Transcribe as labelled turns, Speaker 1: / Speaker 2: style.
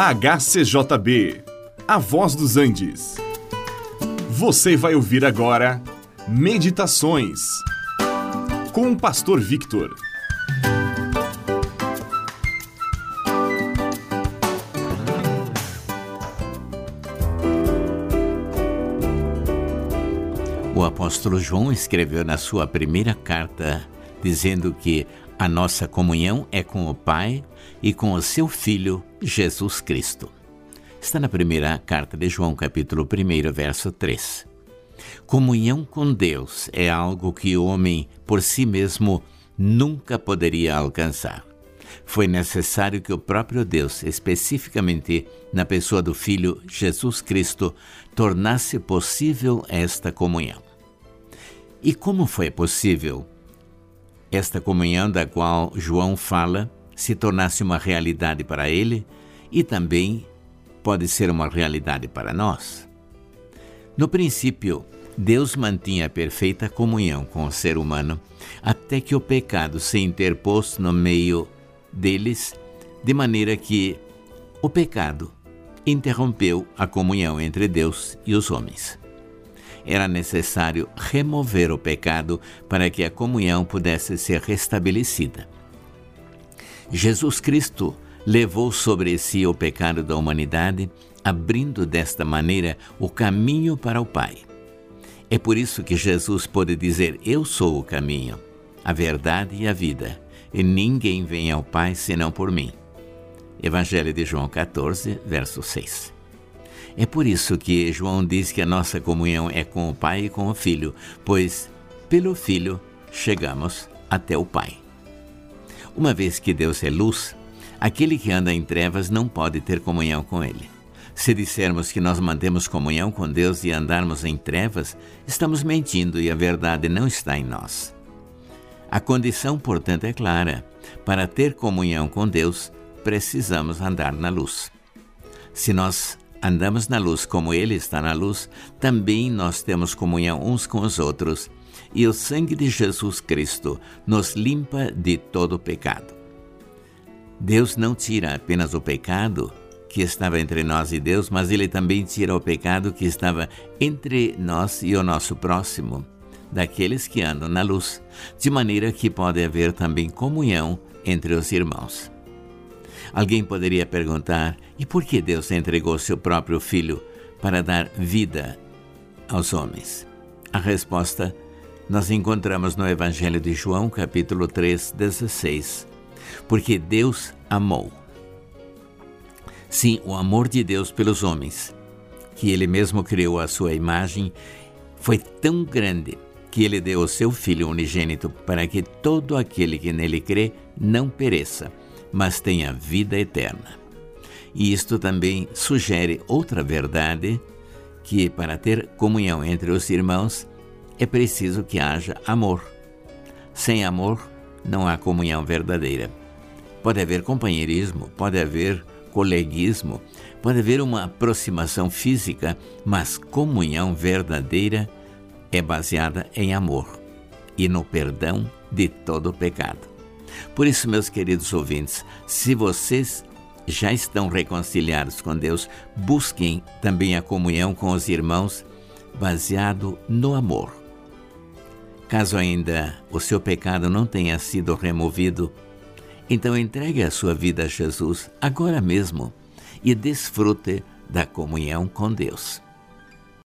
Speaker 1: HCJB, A Voz dos Andes. Você vai ouvir agora Meditações com o Pastor Victor.
Speaker 2: O apóstolo João escreveu na sua primeira carta dizendo que a nossa comunhão é com o Pai e com o seu Filho, Jesus Cristo. Está na primeira carta de João, capítulo 1, verso 3. Comunhão com Deus é algo que o homem por si mesmo nunca poderia alcançar. Foi necessário que o próprio Deus, especificamente na pessoa do Filho Jesus Cristo, tornasse possível esta comunhão. E como foi possível esta comunhão da qual João fala se tornasse uma realidade para ele e também pode ser uma realidade para nós. No princípio, Deus mantinha perfeita comunhão com o ser humano até que o pecado se interpôs no meio deles, de maneira que o pecado interrompeu a comunhão entre Deus e os homens era necessário remover o pecado para que a comunhão pudesse ser restabelecida. Jesus Cristo levou sobre si o pecado da humanidade, abrindo desta maneira o caminho para o Pai. É por isso que Jesus pôde dizer: Eu sou o caminho, a verdade e a vida, e ninguém vem ao Pai senão por mim. Evangelho de João 14, verso 6. É por isso que João diz que a nossa comunhão é com o Pai e com o Filho, pois pelo Filho chegamos até o Pai. Uma vez que Deus é luz, aquele que anda em trevas não pode ter comunhão com Ele. Se dissermos que nós mantemos comunhão com Deus e andarmos em trevas, estamos mentindo e a verdade não está em nós. A condição, portanto, é clara: para ter comunhão com Deus, precisamos andar na luz. Se nós andamos na luz como Ele está na luz, também nós temos comunhão uns com os outros, e o sangue de Jesus Cristo nos limpa de todo pecado. Deus não tira apenas o pecado que estava entre nós e Deus, mas Ele também tira o pecado que estava entre nós e o nosso próximo, daqueles que andam na luz, de maneira que pode haver também comunhão entre os irmãos. Alguém poderia perguntar: e por que Deus entregou seu próprio filho para dar vida aos homens? A resposta nós encontramos no Evangelho de João, capítulo 3, 16. Porque Deus amou. Sim, o amor de Deus pelos homens, que Ele mesmo criou à sua imagem, foi tão grande que Ele deu o seu Filho unigênito para que todo aquele que nele crê não pereça, mas tenha vida eterna. E isto também sugere outra verdade, que para ter comunhão entre os irmãos é preciso que haja amor. Sem amor não há comunhão verdadeira. Pode haver companheirismo, pode haver coleguismo, pode haver uma aproximação física, mas comunhão verdadeira é baseada em amor e no perdão de todo pecado. Por isso, meus queridos ouvintes, se vocês já estão reconciliados com Deus, busquem também a comunhão com os irmãos baseado no amor. Caso ainda o seu pecado não tenha sido removido, então entregue a sua vida a Jesus agora mesmo e desfrute da comunhão com Deus.